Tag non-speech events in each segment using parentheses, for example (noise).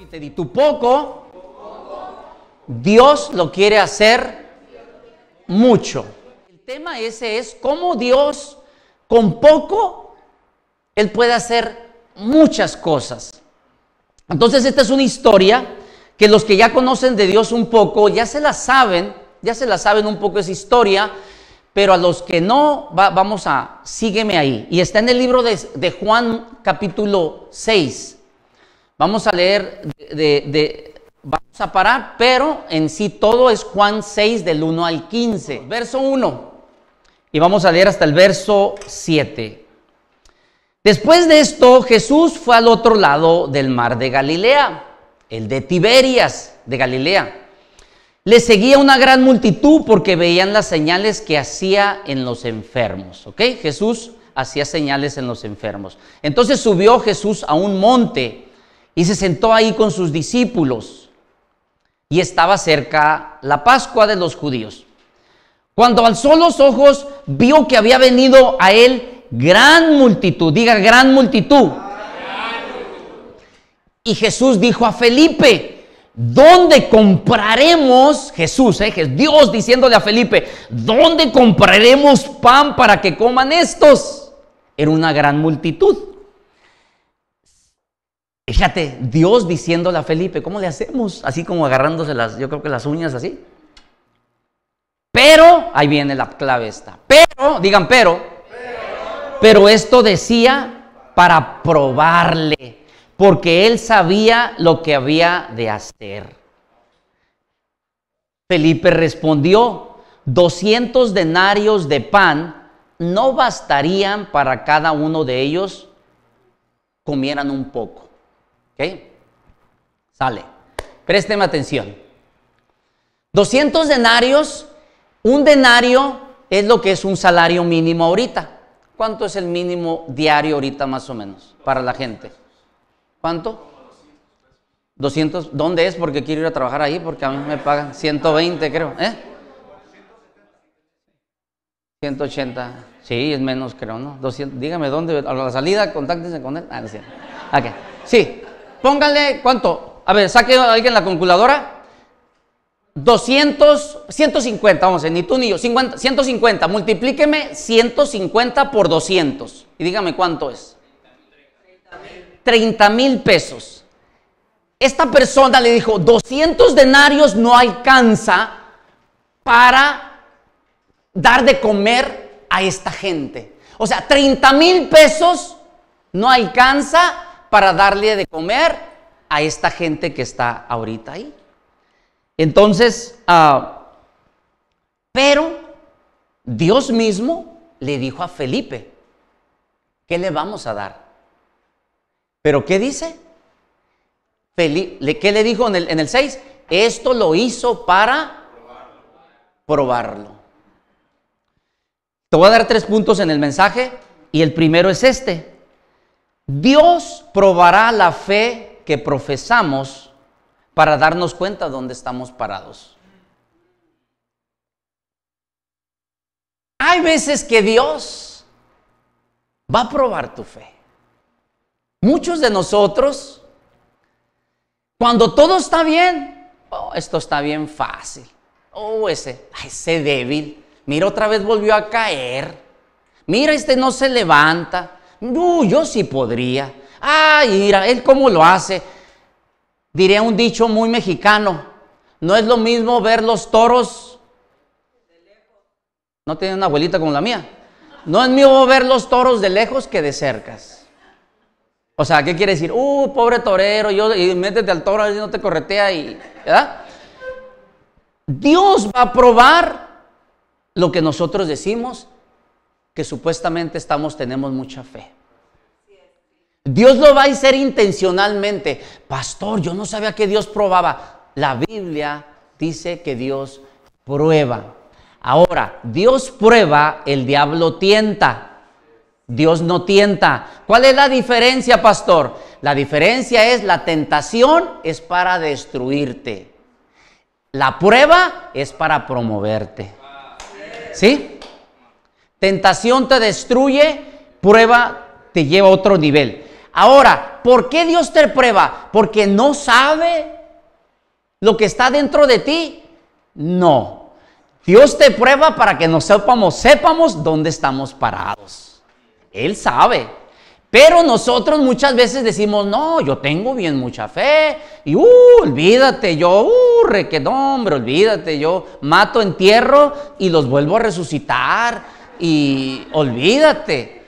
Y tu poco, Dios lo quiere hacer mucho. El tema ese es cómo Dios con poco, Él puede hacer muchas cosas. Entonces esta es una historia que los que ya conocen de Dios un poco, ya se la saben, ya se la saben un poco esa historia, pero a los que no, vamos a, sígueme ahí. Y está en el libro de, de Juan capítulo 6. Vamos a leer, de, vamos a parar, pero en sí todo es Juan 6 del 1 al 15. Verso 1. Y vamos a leer hasta el verso 7. Después de esto, Jesús fue al otro lado del mar de Galilea, el de Tiberias de Galilea. Le seguía una gran multitud porque veían las señales que hacía en los enfermos. ¿Ok? Jesús hacía señales en los enfermos. Entonces subió Jesús a un monte y se sentó ahí con sus discípulos. Y estaba cerca la Pascua de los judíos. Cuando alzó los ojos, vio que había venido a él gran multitud. Diga, gran multitud. Y Jesús dijo a Felipe, ¿dónde compraremos, Jesús, eh, Dios diciéndole a Felipe, ¿dónde compraremos pan para que coman estos? Era una gran multitud. Fíjate, Dios diciéndole a Felipe, ¿cómo le hacemos? Así como agarrándose las, yo creo que las uñas así. Pero, ahí viene la clave esta. Pero, digan pero, pero, esto decía para probarle, porque él sabía lo que había de hacer. Felipe respondió, 200 denarios de pan no bastarían para cada uno de ellos comieran un poco. Sale. Présteme atención. 200 denarios, un denario es lo que es un salario mínimo ahorita. ¿Cuánto es el mínimo diario ahorita más o menos para la gente? ¿Cuánto? 200. ¿Dónde es? Porque quiero ir a trabajar ahí porque a mí me pagan 120 creo. ¿Eh? 180. Sí, es menos creo, ¿no? 200. Dígame dónde. A la salida, contáctense con él. Ah, no es Okay. Sí, Pónganle, ¿cuánto? A ver, saque alguien la calculadora. 200, 150, vamos a ver, ni tú ni yo, 50, 150, multiplíqueme 150 por 200 y dígame cuánto es. 30 mil pesos. Esta persona le dijo, 200 denarios no alcanza para dar de comer a esta gente. O sea, 30 mil pesos no alcanza para darle de comer a esta gente que está ahorita ahí. Entonces, ah, pero Dios mismo le dijo a Felipe, ¿qué le vamos a dar? ¿Pero qué dice? ¿Qué le dijo en el, en el 6? Esto lo hizo para probarlo. Te voy a dar tres puntos en el mensaje y el primero es este. Dios probará la fe que profesamos para darnos cuenta de dónde estamos parados. Hay veces que Dios va a probar tu fe. Muchos de nosotros, cuando todo está bien, oh, esto está bien fácil. Oh, ese débil. Mira, otra vez volvió a caer. Mira, este no se levanta. No, yo sí podría. Ay, mira, él cómo lo hace. Diré un dicho muy mexicano. No es lo mismo ver los toros. No tiene una abuelita como la mía. No es mismo ver los toros de lejos que de cercas. O sea, ¿qué quiere decir? Uh, pobre torero, yo, y métete al toro, no te corretea y. ¿Verdad? Dios va a probar lo que nosotros decimos que supuestamente estamos, tenemos mucha fe. Dios lo va a hacer intencionalmente. Pastor, yo no sabía que Dios probaba. La Biblia dice que Dios prueba. Ahora, Dios prueba, el diablo tienta. Dios no tienta. ¿Cuál es la diferencia, pastor? La diferencia es la tentación es para destruirte. La prueba es para promoverte. ¿Sí? Tentación te destruye, prueba te lleva a otro nivel. Ahora, ¿por qué Dios te prueba? Porque no sabe lo que está dentro de ti. No. Dios te prueba para que nos sepamos, sepamos dónde estamos parados. Él sabe. Pero nosotros muchas veces decimos, no, yo tengo bien mucha fe. Y, uh, olvídate, yo, uh, requedón, hombre, olvídate, yo mato, entierro y los vuelvo a resucitar. Y olvídate.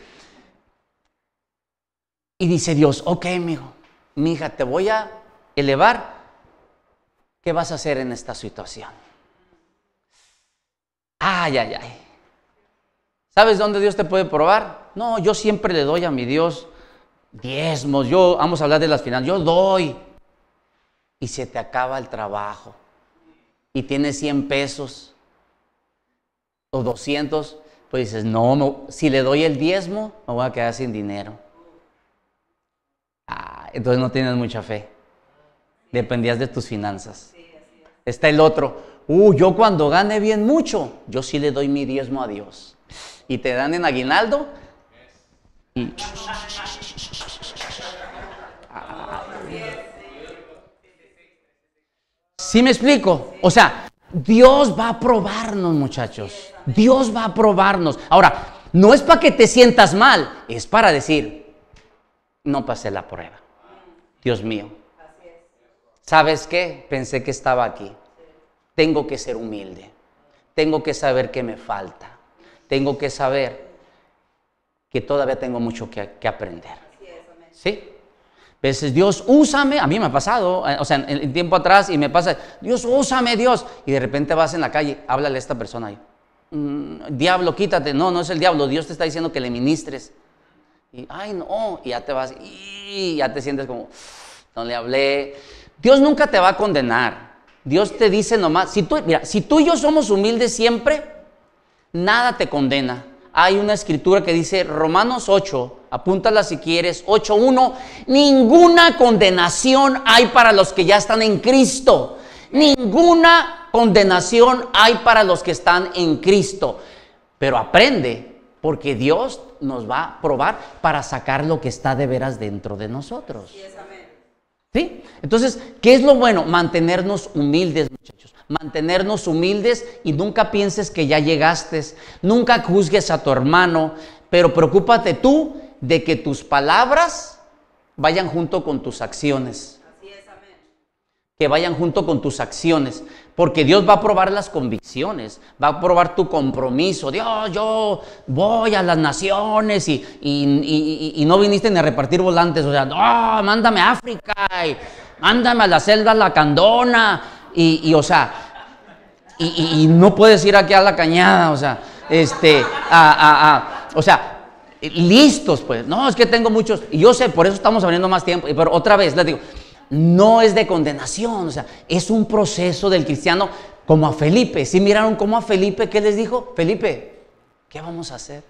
Y dice Dios, ok, mijo, mi hija, te voy a elevar. ¿Qué vas a hacer en esta situación? Ay, ay, ay. ¿Sabes dónde Dios te puede probar? No, yo siempre le doy a mi Dios diezmos. Yo, vamos a hablar de las finanzas, yo doy. Y se te acaba el trabajo. Y tienes 100 pesos o 200. Pues dices, no, si le doy el diezmo, me voy a quedar sin dinero. Ah, entonces no tienes mucha fe. Dependías de tus finanzas. Está el otro. Uh, yo cuando gane bien mucho, yo sí le doy mi diezmo a Dios y te dan en aguinaldo y... ¿Sí me explico? O sea, Dios va a probarnos, muchachos. Dios va a probarnos. Ahora, no es para que te sientas mal, es para decir, no pasé la prueba. Dios mío. ¿Sabes qué? Pensé que estaba aquí. Tengo que ser humilde. Tengo que saber qué me falta tengo que saber que todavía tengo mucho que, aprender. ¿Sí? A veces Dios, úsame, a mí me ha pasado, eh, o sea, en, tiempo atrás y me pasa, Dios, úsame Dios, y de repente vas en la calle, háblale a esta persona ahí, mm, diablo, quítate, no, no es el diablo, Dios te está diciendo que le ministres, y ay no, y ya te vas, y ya te sientes como, no le hablé, Dios nunca te va a condenar, Dios te dice nomás, si tú, mira, si tú y yo somos humildes siempre, nada te condena. Hay una escritura que dice, Romanos 8, apúntala si quieres, 8.1, ninguna condenación hay para los que ya están en Cristo. Ninguna condenación hay para los que están en Cristo. Pero aprende, porque Dios nos va a probar para sacar lo que está de veras dentro de nosotros. ¿Sí? Entonces, ¿qué es lo bueno? Mantenernos humildes, muchachos mantenernos humildes y nunca pienses que ya llegaste, nunca juzgues a tu hermano, pero preocúpate tú de que tus palabras vayan junto con tus acciones. Que vayan junto con tus acciones, porque Dios va a probar las convicciones, va a probar tu compromiso. Dios, yo voy a las naciones y, no viniste ni a repartir volantes, o sea, no, mándame a África y mándame a la celda La Candona y, o sea, y, no puedes ir aquí a la cañada, o sea, este, a, o sea, listos, pues. No, es que tengo muchos, y yo sé, por eso estamos abriendo más tiempo, pero otra vez les digo, no es de condenación, o sea, es un proceso del cristiano como a Felipe. Si miraron como a Felipe, ¿qué les dijo? Felipe, ¿qué vamos a hacer?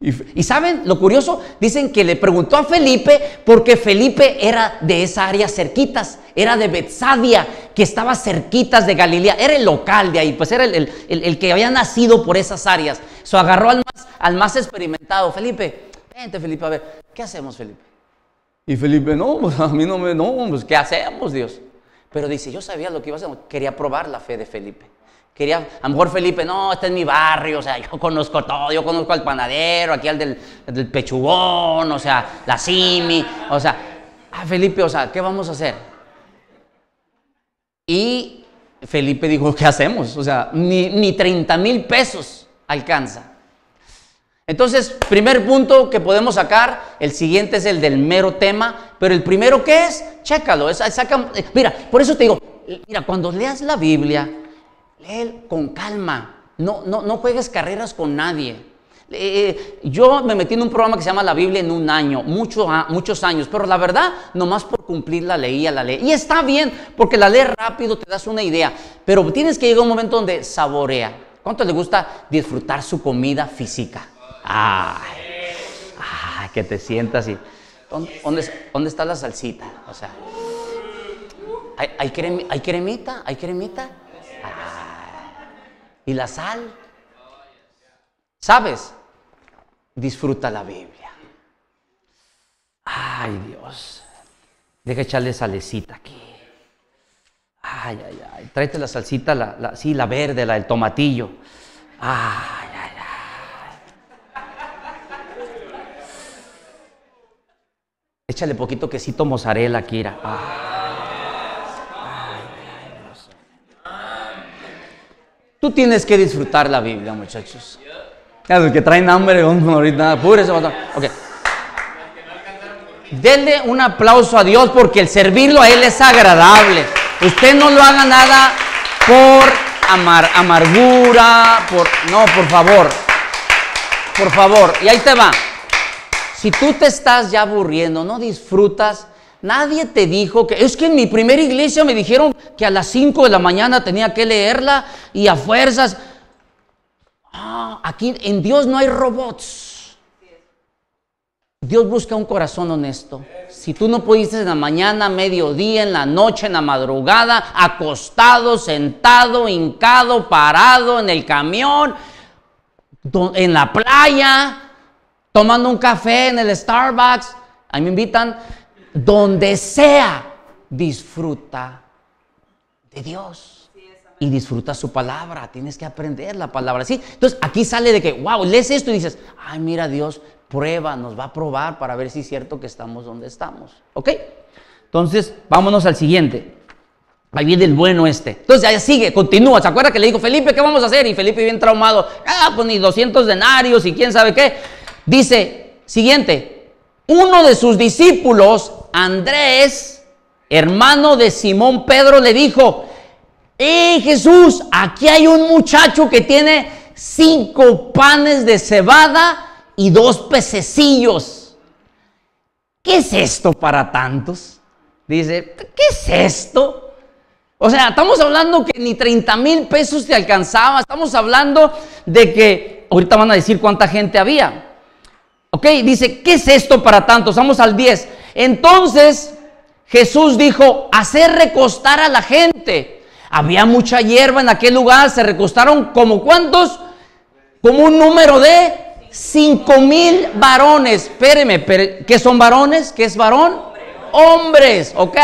Y, saben, lo curioso, dicen que le preguntó a Felipe porque Felipe era de esa área cerquitas, era de Betsadia, que estaba cerquitas de Galilea, era el local de ahí, pues era el, que había nacido por esas áreas. Se agarró al más, al más experimentado, Felipe, vente Felipe, a ver, ¿qué hacemos Felipe? Y Felipe, no, pues a mí no me, no, pues ¿qué hacemos Dios? Pero dice, yo sabía lo que iba a hacer, quería probar la fe de Felipe. Quería, a lo mejor Felipe, no, este es mi barrio, o sea, yo conozco todo, yo conozco al panadero, aquí al del, del pechugón, o sea, la simi, o sea, ah, Felipe, o sea, ¿qué vamos a hacer? Y Felipe dijo, ¿qué hacemos? O sea, ni, ni 30 mil pesos alcanza. Entonces, primer punto que podemos sacar, el siguiente es el del mero tema, pero el primero que es, chécalo, es, saca, mira, por eso te digo, mira, cuando leas la Biblia, Lee con calma. No, no, no juegues carreras con nadie. Eh, yo me metí en un programa que se llama La Biblia en un año, mucho, muchos años, pero la verdad, nomás por cumplir la leía la ley. Y está bien, porque la lees rápido, te das una idea, pero tienes que llegar a un momento donde saborea. ¿Cuánto le gusta disfrutar su comida física? Ay, ay que te sientas y... ¿Dónde, dónde, está la salsita? O sea, ¿hay, hay, hay cremita? ¿Hay cremita? y la sal. ¿Sabes? Disfruta la Biblia. Ay, Dios. Deja echarle salecita aquí. Ay, ay, ay. Tráete la salsita, la, la, sí, la verde, la del tomatillo. Ay. Échale poquito quesito mozzarella, Kira. Tú tienes que disfrutar la Biblia, muchachos. Los que traen hambre, (laughs) ahorita. Ok. Denle un aplauso a Dios porque el servirlo a Él es agradable. Usted no lo haga nada por amar, amargura, por... No, por favor. Por favor. Y ahí te va. Si tú te estás ya aburriendo, no disfrutas, nadie te dijo que... Es que en mi primera iglesia me dijeron que a las 5 de la mañana tenía que leerla y a fuerzas... Ah, aquí en Dios no hay robots. Dios busca un corazón honesto. Si tú no pudiste en la mañana, mediodía, en la noche, en la madrugada, acostado, sentado, hincado, parado en el camión, en la playa, tomando un café en el Starbucks, ahí me invitan, donde sea, disfruta de Dios y disfruta su palabra. Tienes que aprender la palabra. ¿sí? Entonces aquí sale de que, wow, lees esto y dices, ay, mira, Dios prueba, nos va a probar para ver si es cierto que estamos donde estamos. ¿Ok? Entonces, vámonos al siguiente. Ahí viene el bueno este. Entonces, ya sigue, continúa. ¿Se acuerda que le dijo, Felipe, ¿qué vamos a hacer? Y Felipe bien traumado. Ah, pues ni 200 denarios y quién sabe qué. Dice, siguiente, uno de sus discípulos, Andrés, hermano de Simón Pedro, le dijo, ¡Eh, Jesús! Aquí hay un muchacho que tiene cinco panes de cebada y dos pececillos. ¿Qué es esto para tantos? Dice, ¿qué es esto? O sea, estamos hablando que ni 30 mil pesos te alcanzaba. Estamos hablando de que, ahorita van a decir cuánta gente había. Ok, dice, ¿qué es esto para tantos? Vamos al 10. Entonces Jesús dijo, hacer recostar a la gente. Había mucha hierba en aquel lugar, se recostaron como cuántos? Como un número de Cinco mil varones. Espéreme, ¿qué son varones? ¿Qué es varón? Hombres, ¿ok?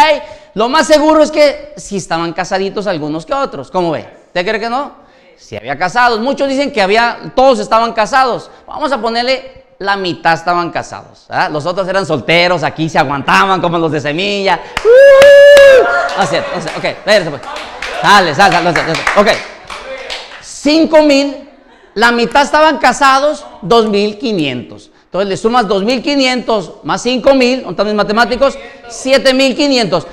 Lo más seguro es que si estaban casaditos algunos que otros. ¿Cómo ve? ¿Usted cree que no? Si había casados. Muchos dicen que había, todos estaban casados. Vamos a ponerle la mitad estaban casados. Los otros eran solteros, aquí se aguantaban como los de semilla. Uh, así, ok, espérese pues. Dale, sal, sal, sal, Ok. Cinco mil la mitad estaban casados, 2.500. Entonces le sumas 2.500 más 5.000, ¿dónde mis matemáticos? 7.500.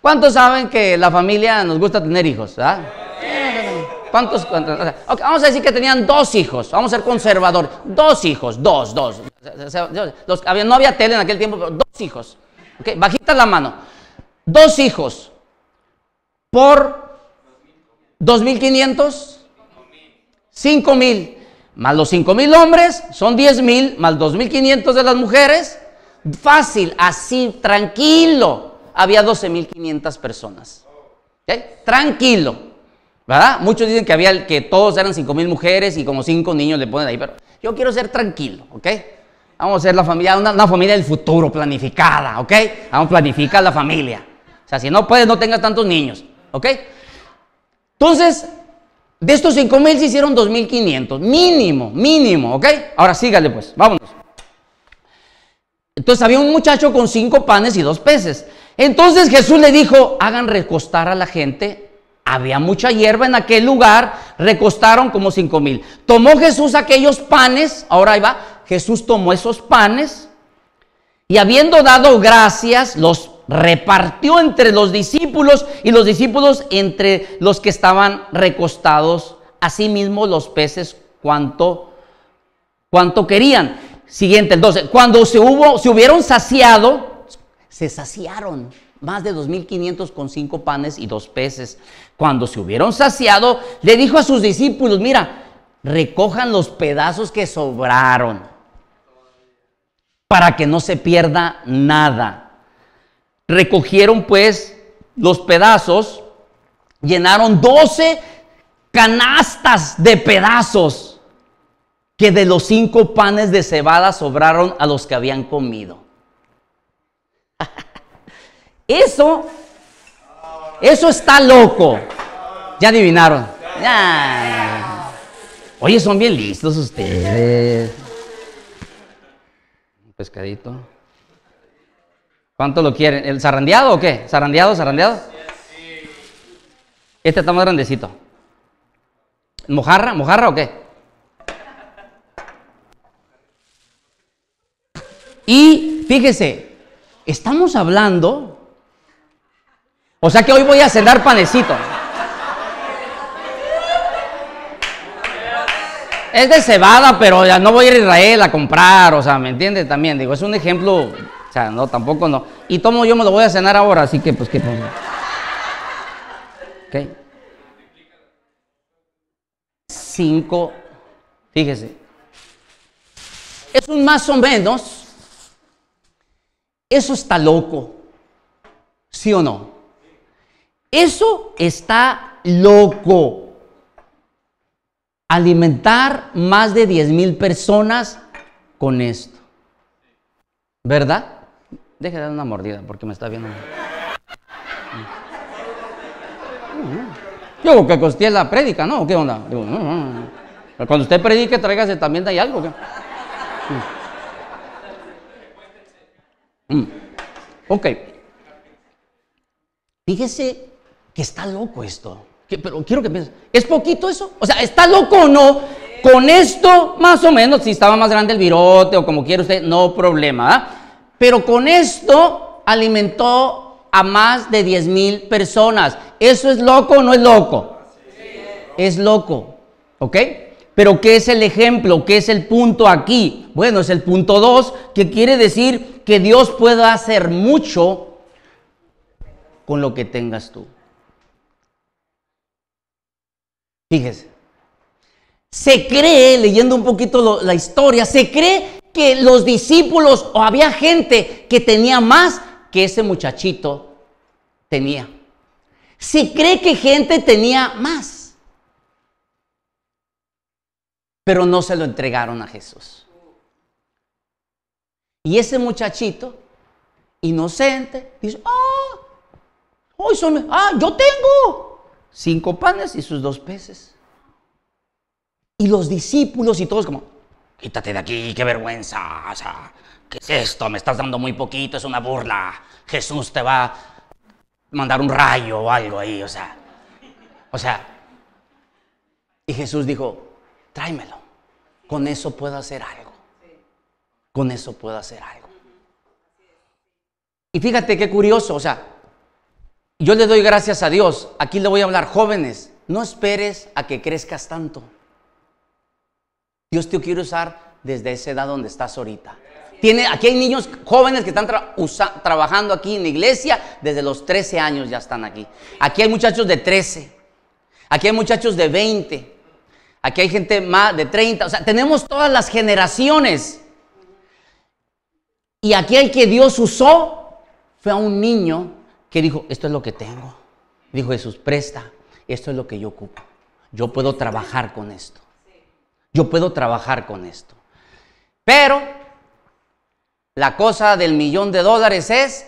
¿Cuántos saben que la familia nos gusta tener hijos? ¿ah? ¿Cuántos? vamos a decir que tenían dos hijos, vamos a ser conservadores. Dos hijos, dos, dos. no había tele en aquel tiempo, pero dos hijos. Okay, bajita la mano. Dos hijos por 2.500. 5 mil más los 5 mil hombres son 10 mil más 2.500 de las mujeres. Fácil, así, tranquilo. Había 12.500 personas. Tranquilo. ¿Verdad? Muchos dicen que había que todos eran 5 mil mujeres y como 5 niños le ponen ahí, pero yo quiero ser tranquilo, ¿ok? Vamos a ser la familia, una, una, familia del futuro, planificada, ¿ok? Vamos a planificar la familia. O sea, si no puedes, no tengas tantos niños, ¿ok? Entonces, de estos 5 mil se hicieron 2.500, mínimo, mínimo, ¿ok? Ahora sígale pues, vámonos. Entonces había un muchacho con cinco panes y dos peces. Entonces Jesús le dijo, hagan recostar a la gente. Había mucha hierba en aquel lugar, recostaron como cinco mil. Tomó Jesús aquellos panes, ahora ahí va, Jesús tomó esos panes y habiendo dado gracias, los repartió entre los discípulos y los discípulos entre los que estaban recostados, asimismo los peces cuanto, cuanto querían. Siguiente, entonces, cuando se, hubo, se hubieron saciado, se saciaron más de 2.500 con cinco panes y dos peces. Cuando se hubieron saciado, le dijo a sus discípulos, mira, recojan los pedazos que sobraron para que no se pierda nada. Recogieron pues los pedazos, llenaron 12 canastas de pedazos que de los cinco panes de cebada sobraron a los que habían comido. (laughs) Eso, eso está loco. Ya adivinaron. Oye, son bien listos ustedes. Un pescadito. ¿Cuánto lo quieren? ¿El zarandeado o qué? ¿Zarandeado, zarandeado? Este está más grandecito. ¿Mojarra? ¿Mojarra o qué? Y fíjese, estamos hablando, o sea que hoy voy a cenar panecito. Es de cebada, pero ya no voy a ir a Israel a comprar, o sea, ¿me entiende? También, digo, es un ejemplo, o sea, no, tampoco no. Y tomo yo me lo voy a cenar ahora, así que pues qué pongo. Ok. Cinco, fíjese. Es un más o menos, eso está loco, ¿sí o no? Eso está loco alimentar más de 10 mil personas con esto. ¿Verdad? Deje de dar una mordida porque me está viendo. Yo que costé la prédica, ¿no? ¿Qué onda? cuando usted predique, tráigase también de ahí algo. Mm. Ok. Fíjese que está loco esto pero quiero que pienses, ¿es poquito eso? O sea, ¿está loco o no? Con esto, más o menos, si estaba más grande el virote o como quiera usted, no problema. ¿ah? Pero con esto alimentó a más de 10 mil personas. ¿Eso es loco o no es loco? Es loco, ¿ok? Pero ¿qué es el ejemplo? ¿Qué es el punto aquí? Bueno, es el punto 2, que quiere decir que Dios puede hacer mucho con lo que tengas tú. Fíjese. Se cree, leyendo un poquito la historia, se cree que los discípulos o había gente que tenía más que ese muchachito tenía. Se cree que gente tenía más. Pero no se lo entregaron a Jesús. Y ese muchachito, inocente, dice, ah, hoy son, ah, yo tengo cinco panes y sus dos peces. Y los discípulos y todos como, quítate de aquí, qué vergüenza, o sea, ¿qué es esto? Me estás dando muy poquito, es una burla. Jesús te va a mandar un rayo o algo ahí, o sea, o sea. Y Jesús dijo, tráemelo, con eso puedo hacer algo. Con eso puedo hacer algo. Y fíjate qué curioso, o sea, yo le doy gracias a Dios. Aquí le voy a hablar, jóvenes, no esperes a que crezcas tanto. Dios te quiere usar desde esa edad donde estás ahorita. Tiene, aquí hay niños jóvenes que están trabajando aquí en la iglesia, desde los 13 años ya están aquí. Aquí hay muchachos de 13, aquí hay muchachos de 20, aquí hay gente más de 30, o sea, tenemos todas las generaciones. Y aquí el que Dios usó fue a un niño que dijo, esto es lo que tengo. Dijo Jesús, presta, esto es lo que yo ocupo. Yo puedo trabajar con esto. Yo puedo trabajar con esto. Pero la cosa del millón de dólares es,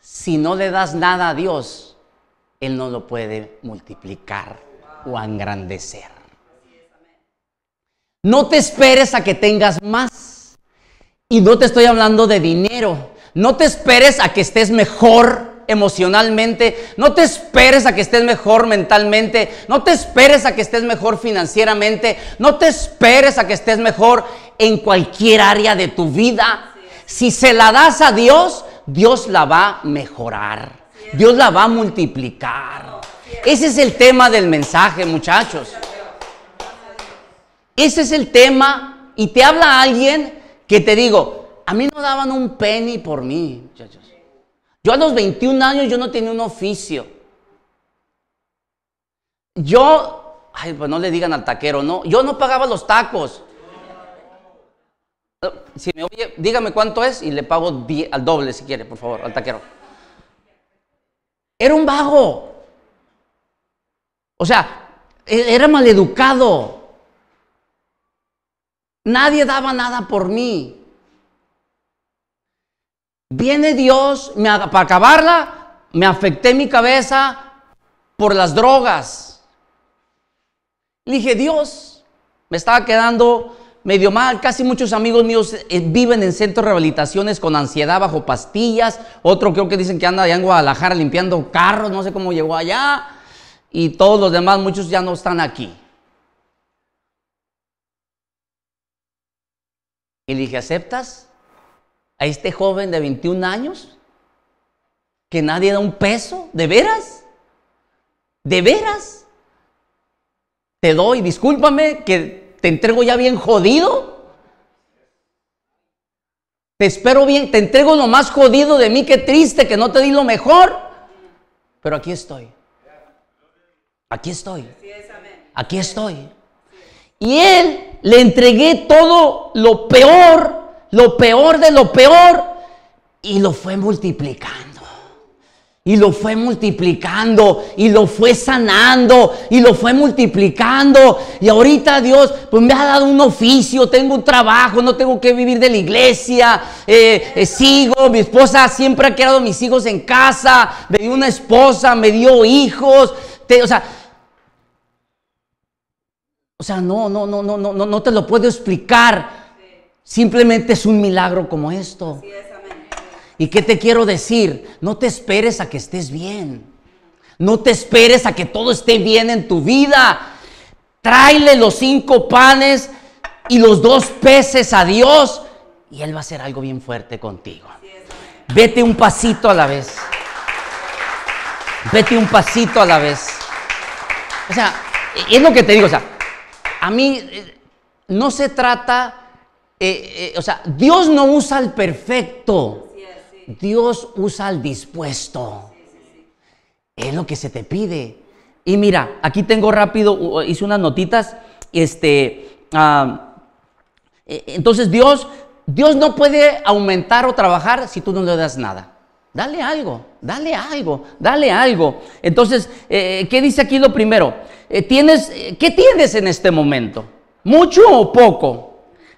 si no le das nada a Dios, Él no lo puede multiplicar o engrandecer. No te esperes a que tengas más. Y no te estoy hablando de dinero. No te esperes a que estés mejor emocionalmente, no te esperes a que estés mejor mentalmente, no te esperes a que estés mejor financieramente, no te esperes a que estés mejor en cualquier área de tu vida. Si se la das a Dios, Dios la va a mejorar, Dios la va a multiplicar. Ese es el tema del mensaje, muchachos. Ese es el tema y te habla alguien que te digo, a mí no daban un penny por mí. Yo a los 21 años yo no tenía un oficio. Yo, ay, pues no le digan al taquero, no, yo no pagaba los tacos. Si me oye, dígame cuánto es y le pago al doble si quiere, por favor, al taquero. Era un vago. O sea, e-, era maleducado. Nadie daba nada por mí. Viene Dios, para acabarla, me afecté mi cabeza por las drogas. Le dije, Dios, me estaba quedando medio mal. Casi muchos amigos míos eh, viven en centros de rehabilitaciones con ansiedad bajo pastillas. Otro creo que dicen que anda allá en Guadalajara limpiando carros, no sé cómo llegó allá. Y todos los demás, muchos ya no están aquí. Y dije, ¿aceptas a este joven de 21 años? Que nadie da un peso, ¿de veras? ¿De veras? Te doy, discúlpame, que te entrego ya bien jodido. Te espero bien, te entrego lo más jodido de mí, qué triste que no te di lo mejor. Pero aquí estoy. Aquí estoy. Aquí estoy. Y él le entregué todo lo peor, lo peor de lo peor, y lo fue multiplicando. Y lo fue multiplicando y lo fue sanando y lo fue multiplicando. Y ahorita Dios pues me ha dado un oficio, tengo un trabajo, no tengo que vivir de la iglesia, eh, eh, sigo, mi esposa siempre ha quedado mis hijos en casa, me dio una esposa, me dio hijos. o sea, o sea, no, no, no, no, no, no te lo puedo explicar. Simplemente es un milagro como esto. ¿Y qué te quiero decir? No te esperes a que estés bien. No te esperes a que todo esté bien en tu vida. Tráele los cinco panes y los dos peces a Dios y Él va a hacer algo bien fuerte contigo. Vete un pasito a la vez. Vete un pasito a la vez. O sea, es lo que te digo. O sea, a mí eh, no se trata, eh, eh, o sea, Dios no usa al perfecto. Dios usa al dispuesto. Es lo que se te pide. Y mira, aquí tengo rápido, hice unas notitas. Este, ah, e, entonces Dios, Dios no puede aumentar o trabajar si tú no le das nada. Dale algo, dale algo, dale algo. Entonces, eh, ¿qué dice aquí lo primero? Tienes, ¿Qué tienes en este momento? ¿Mucho o poco?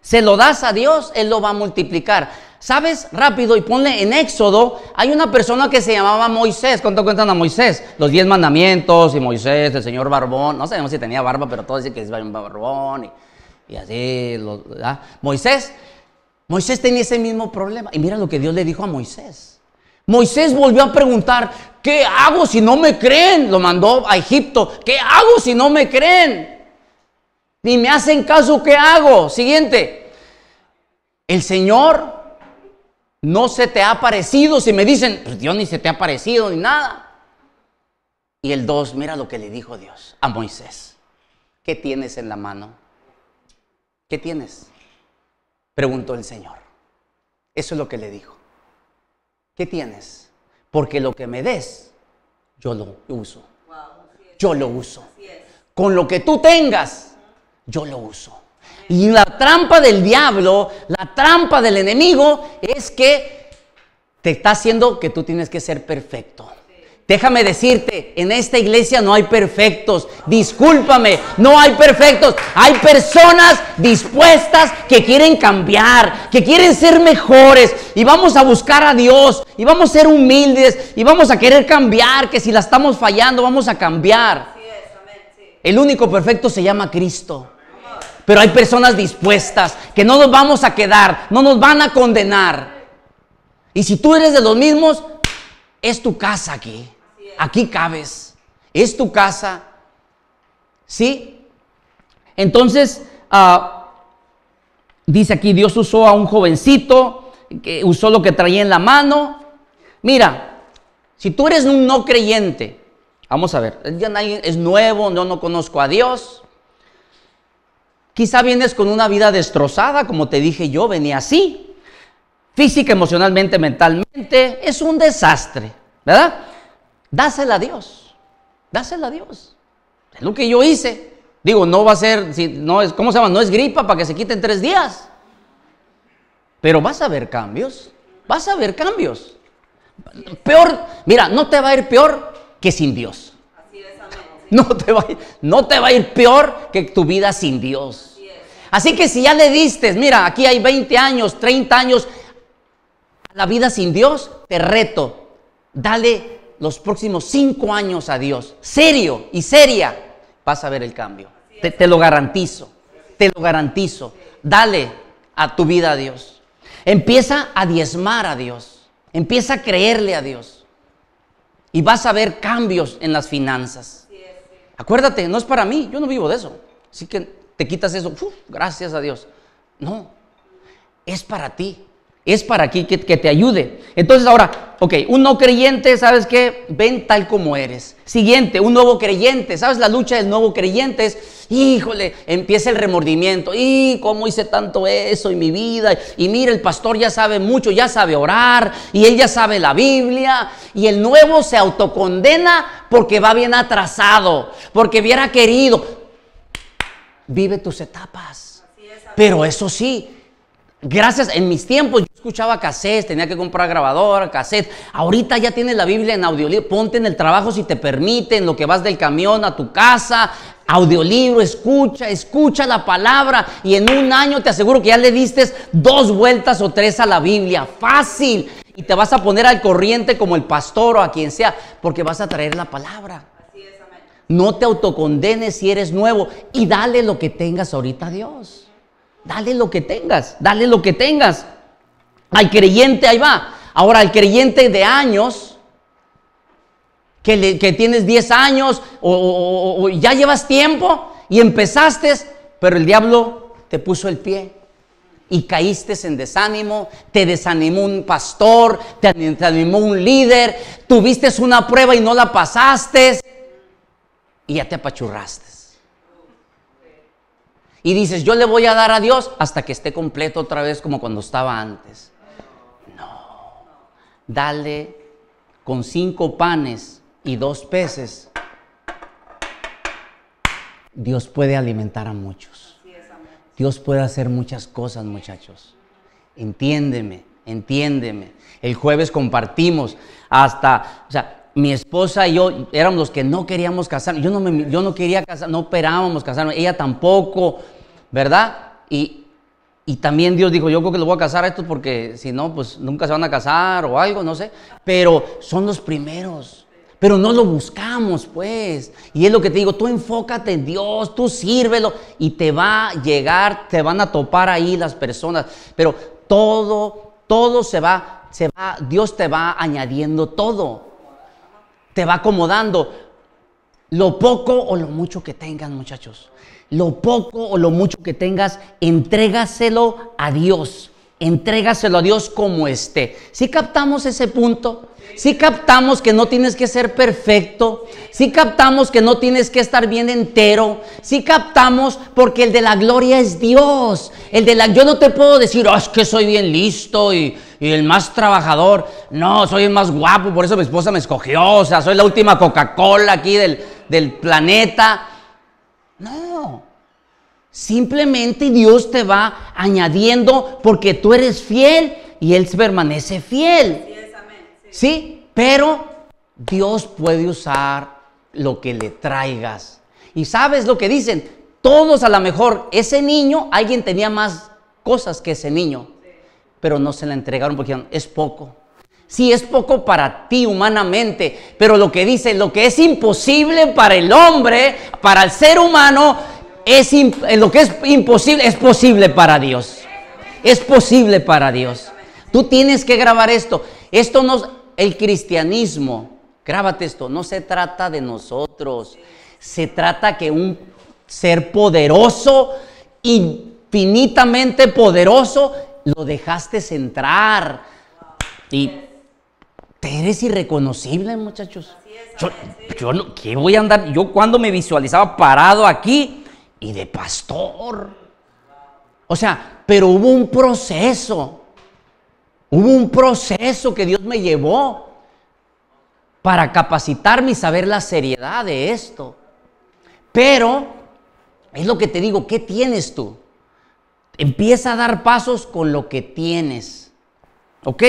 Se lo das a Dios, Él lo va a multiplicar. ¿Sabes? Rápido y ponle en Éxodo, hay una persona que se llamaba Moisés. ¿Cuánto cuentan a Moisés? Los diez mandamientos y Moisés, el señor Barbón. No sabemos si tenía barba, pero todos dicen que es barbón y, así. Moisés, Moisés tenía ese mismo problema. Y mira lo que Dios le dijo a Moisés. Moisés volvió a preguntar, ¿qué hago si no me creen? Lo mandó a Egipto. ¿Qué hago si no me creen? Ni me hacen caso, ¿qué hago? Siguiente. El Señor no se te ha parecido. Si me dicen, pues Dios ni se te ha parecido ni nada. Y el 2, mira lo que le dijo Dios a Moisés. ¿Qué tienes en la mano? ¿Qué tienes? Preguntó el Señor. Eso es lo que le dijo. ¿Qué tienes? Porque lo que me des, yo lo uso. Yo lo uso. Con lo que tú tengas, yo lo uso. Y la trampa del diablo, la trampa del enemigo es que te está haciendo que tú tienes que ser perfecto. Déjame decirte, en esta iglesia no hay perfectos. Discúlpame, no hay perfectos. Hay personas dispuestas que quieren cambiar, que quieren ser mejores. Y vamos a buscar a Dios. Y vamos a ser humildes. Y vamos a querer cambiar. Que si la estamos fallando, vamos a cambiar. El único perfecto se llama Cristo. Pero hay personas dispuestas que no nos vamos a quedar, no nos van a condenar. Y si tú eres de los mismos, es tu casa aquí. Aquí cabes. Es tu casa. ¿Sí? Entonces, ah, dice aquí, Dios usó a un jovencito, que usó lo que traía en la mano. Mira, si tú eres un no creyente, vamos a ver, es nuevo, yo no conozco a Dios. Quizá vienes con una vida destrozada, como te dije yo, venía así. Física, emocionalmente, mentalmente. Es un desastre, ¿verdad? Dásela a Dios. Dásela a Dios. Es lo que yo hice. Digo, no va a ser, no es, ¿cómo se llama? No es gripa para que se quiten tres días. Pero vas a ver cambios. Vas a ver cambios. Peor, mira, no te va a ir peor que sin Dios. No te, va, no te va a ir peor que tu vida sin Dios. Así que si ya le diste, mira, aquí hay 20 años, 30 años, la vida sin Dios, te reto, dale los próximos cinco años a Dios, serio y seria, vas a ver el cambio. Te, te lo garantizo, te lo garantizo. Dale a tu vida a Dios. Empieza a diezmar a Dios. Empieza a creerle a Dios. Y vas a ver cambios en las finanzas. Acuérdate, no es para mí, yo no vivo de eso. Así que te quitas eso, gracias a Dios. No, es para ti es para aquí que, te ayude. Entonces ahora, ok, un no creyente, ¿sabes qué? Ven tal como eres. Siguiente, un nuevo creyente, ¿sabes? La lucha del nuevo creyente es, híjole, empieza el remordimiento. ¿Y cómo hice tanto eso en mi vida? Y mira, el pastor ya sabe mucho, ya sabe orar, y él ya sabe la Biblia, y el nuevo se autocondena porque va bien atrasado, porque hubiera querido. Vive tus etapas. Pero eso sí, Gracias, en mis tiempos yo escuchaba cassette, tenía que comprar grabadora, cassette. Ahorita ya tienes la Biblia en audiolibro. Ponte en el trabajo si te permiten, lo que vas del camión a tu casa, audiolibro, escucha, escucha la palabra. Y en un año te aseguro que ya le diste dos vueltas o tres a la Biblia. Fácil. Y te vas a poner al corriente como el pastor o a quien sea, porque vas a traer la palabra. No te autocondenes si eres nuevo y dale lo que tengas ahorita a Dios. Dale lo que tengas, dale lo que tengas. Al creyente, ahí va. Ahora, al creyente de años, que, que tienes 10 años o, ya llevas tiempo y empezaste, pero el diablo te puso el pie y caíste en desánimo, te desanimó un pastor, te desanimó un líder, tuviste una prueba y no la pasaste y ya te apachurraste. Y dices, yo le voy a dar a Dios hasta que esté completo otra vez como cuando estaba antes. No, dale con cinco panes y dos peces. Dios puede alimentar a muchos. Dios puede hacer muchas cosas, muchachos. Entiéndeme, entiéndeme. El jueves compartimos hasta, o sea, mi esposa y yo éramos los que no queríamos casar. Yo no, me, yo no quería casar, no operábamos casarnos, ella tampoco, ¿verdad? Y, y también Dios dijo, yo creo que lo voy a casar a estos porque si no, pues nunca se van a casar o algo, no sé. Pero son los primeros. Pero no lo buscamos, pues. Y es lo que te digo, tú enfócate en Dios, tú sírvelo y te va a llegar, te van a topar ahí las personas. Pero todo, todo se va, se va, Dios te va añadiendo todo te va acomodando. Lo poco o lo mucho que tengas, muchachos. Lo poco o lo mucho que tengas, entrégaselo a Dios. Entrégaselo a Dios como esté. Si captamos ese punto, si captamos que no tienes que ser perfecto, si captamos que no tienes que estar bien entero, si captamos porque el de la gloria es Dios. El de la yo no te puedo decir, oh, es que soy bien listo y, y el más trabajador. No, soy el más guapo, por eso mi esposa me escogió. O sea, soy la última Coca-Cola aquí del, del planeta. No. Simplemente Dios te va añadiendo porque tú eres fiel y Él permanece fiel. Sí, pero Dios puede usar lo que le traigas. Y sabes lo que dicen, todos a lo mejor, ese niño, alguien tenía más cosas que ese niño pero no se la entregaron porque es poco. Sí, es poco para ti humanamente, pero lo que dice, lo que es imposible para el hombre, para el ser humano, es eh, lo que es imposible es posible para Dios. Es posible para Dios. Tú tienes que grabar esto. Esto no, el cristianismo, grábate esto, no se trata de nosotros. Se trata que un ser poderoso, infinitamente poderoso, lo dejaste entrar. Y te eres irreconocible, muchachos. Yo, no, ¿qué voy a andar? Yo cuando me visualizaba parado aquí y de pastor. O sea, pero hubo un proceso. Hubo un proceso que Dios me llevó para capacitarme y saber la seriedad de esto. Pero, es lo que te digo, ¿qué tienes tú? Empieza a dar pasos con lo que tienes. ¿Ok?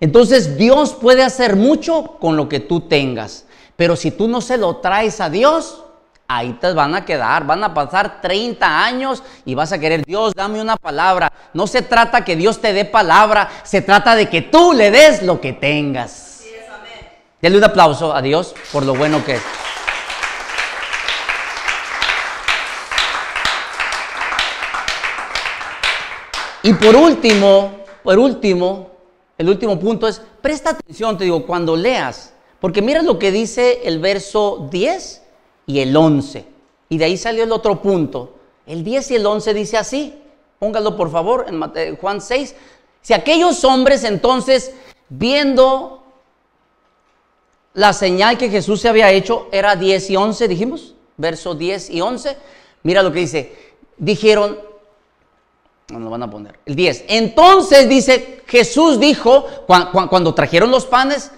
Entonces Dios puede hacer mucho con lo que tú tengas. Pero si tú no se lo traes a Dios, ahí te van a quedar. Van a pasar 30 años y vas a querer, Dios, dame una palabra. No se trata que Dios te dé palabra, se trata de que tú le des lo que tengas. Denle un aplauso a Dios por lo bueno que es. Y por último, por último, el último punto es, presta atención, te digo, cuando leas, porque mira lo que dice el verso 10 y el 11. Y de ahí salió el otro punto. El 10 y el 11 dice así, póngalo por favor en Juan 6. Si aquellos hombres entonces, viendo la señal que Jesús se había hecho, era 10 y 11, dijimos, verso 10 y 11, mira lo que dice, dijeron, no lo van a poner. El 10. Entonces dice, Jesús dijo, cuando, trajeron los panes,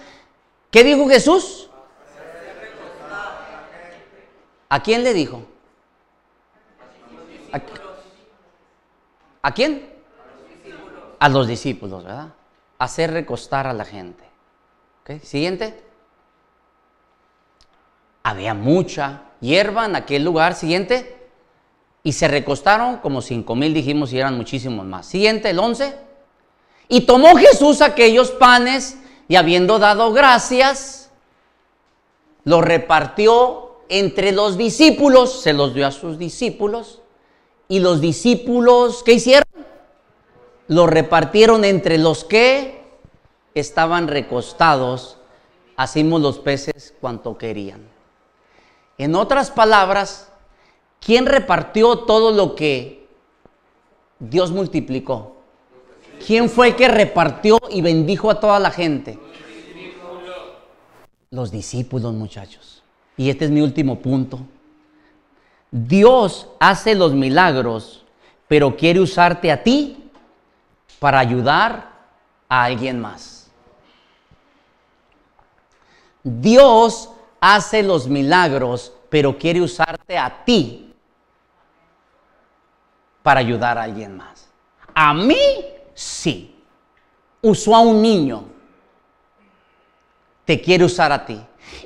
¿qué dijo Jesús? ¿A quién le dijo? ¿A, quién? A los discípulos, ¿verdad? Hacer recostar a la gente. Siguiente. Había mucha hierba en aquel lugar. Siguiente. Y se recostaron como cinco mil, dijimos, y eran muchísimos más. Siguiente, el 11. Y tomó Jesús aquellos panes y habiendo dado gracias, los repartió entre los discípulos, se los dio a sus discípulos. Y los discípulos, ¿qué hicieron? Los repartieron entre los que estaban recostados, hacimos los peces cuanto querían. En otras palabras, ¿Quién repartió todo lo que Dios multiplicó? ¿Quién fue el que repartió y bendijo a toda la gente? Los discípulos, muchachos. Y este es mi último punto. Dios hace los milagros, pero quiere usarte a ti para ayudar a alguien más. Dios hace los milagros, pero quiere usarte a ti para ayudar a alguien más. A mí sí. Usó a un niño. Te quiere usar a ti.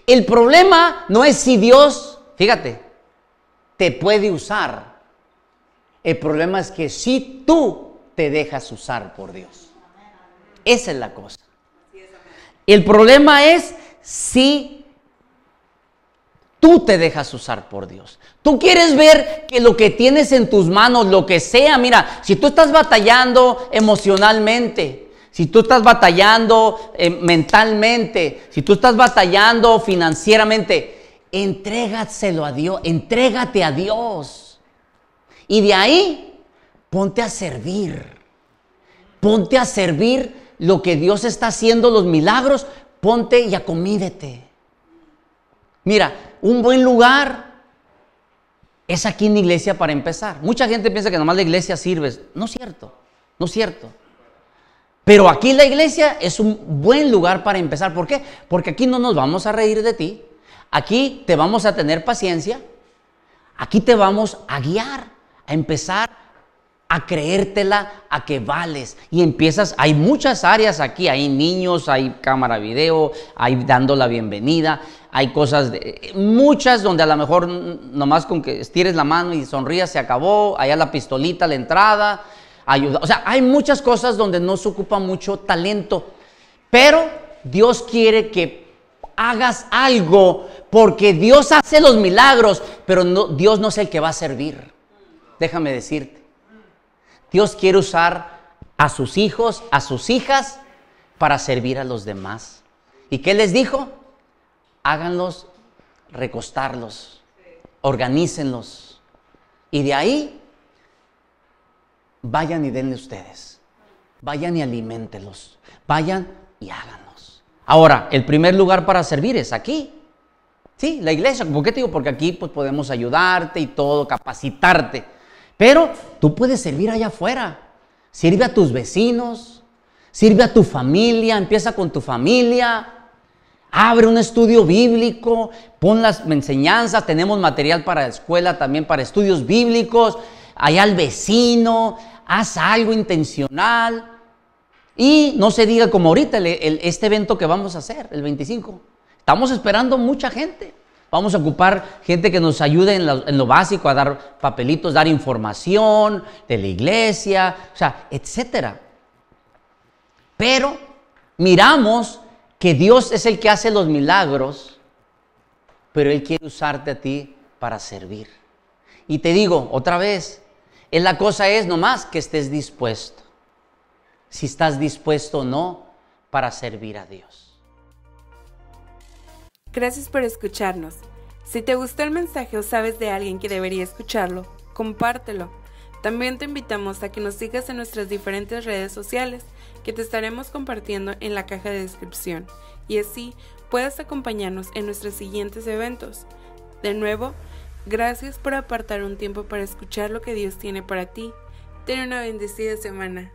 El problema no es si Dios, fíjate, te puede usar. El problema es que si tú te dejas usar por Dios. Esa es la cosa. El problema es si Tú te dejas usar por Dios. Tú quieres ver que lo que tienes en tus manos, lo que sea, mira, si tú estás batallando emocionalmente, si tú estás batallando eh, mentalmente, si tú estás batallando financieramente, entrégaselo a Dios, entrégate a Dios. Y de ahí, ponte a servir. Ponte a servir lo que Dios está haciendo, los milagros, ponte y acomídete. Mira, un buen lugar es aquí en la iglesia para empezar. Mucha gente piensa que nomás la iglesia sirve. No es cierto, no es cierto. Pero aquí la iglesia es un buen lugar para empezar. ¿Por qué? Porque aquí no nos vamos a reír de ti. Aquí te vamos a tener paciencia. Aquí te vamos a guiar a empezar a creértela, a que vales. Y empiezas, hay muchas áreas aquí, hay niños, hay cámara video, hay dando la bienvenida, hay cosas, de, muchas donde a lo mejor nomás con que estires la mano y sonrías se acabó, allá la pistolita, la entrada. O sea, hay muchas cosas donde no se ocupa mucho talento, pero Dios quiere que hagas algo porque Dios hace los milagros, pero Dios no es el que va a servir. Déjame decirte. Dios quiere usar a sus hijos, a sus hijas, para servir a los demás. ¿Y qué les dijo? Háganlos recostarlos, organícenlos. Y de ahí, vayan y denle ustedes. Vayan y alimentenlos. Vayan y háganlos. Ahora, el primer lugar para servir es aquí. Sí, la iglesia. ¿Por qué te digo? Porque aquí pues, podemos ayudarte y todo, capacitarte. Pero tú puedes servir allá afuera. Sirve a tus vecinos, sirve a tu familia, empieza con tu familia, Abre un estudio bíblico, pon las enseñanzas, tenemos material para la escuela, también para estudios bíblicos, allá al vecino, haz algo intencional. Y no se diga como ahorita este evento que vamos a hacer, el 25. Estamos esperando mucha gente. Vamos a ocupar gente que nos ayude en lo, básico, a dar papelitos, dar información de la iglesia, o sea, etcétera. Pero miramos que Dios es el que hace los milagros, pero Él quiere usarte a ti para servir. Y te digo otra vez, la cosa es nomás que estés dispuesto. Si estás dispuesto o no para servir a Dios. Gracias por escucharnos. Si te gustó el mensaje o sabes de alguien que debería escucharlo, compártelo. También te invitamos a que nos sigas en nuestras diferentes redes sociales que te estaremos compartiendo en la caja de descripción y así puedas acompañarnos en nuestros siguientes eventos. De nuevo, gracias por apartar un tiempo para escuchar lo que Dios tiene para ti. Ten una bendecida semana.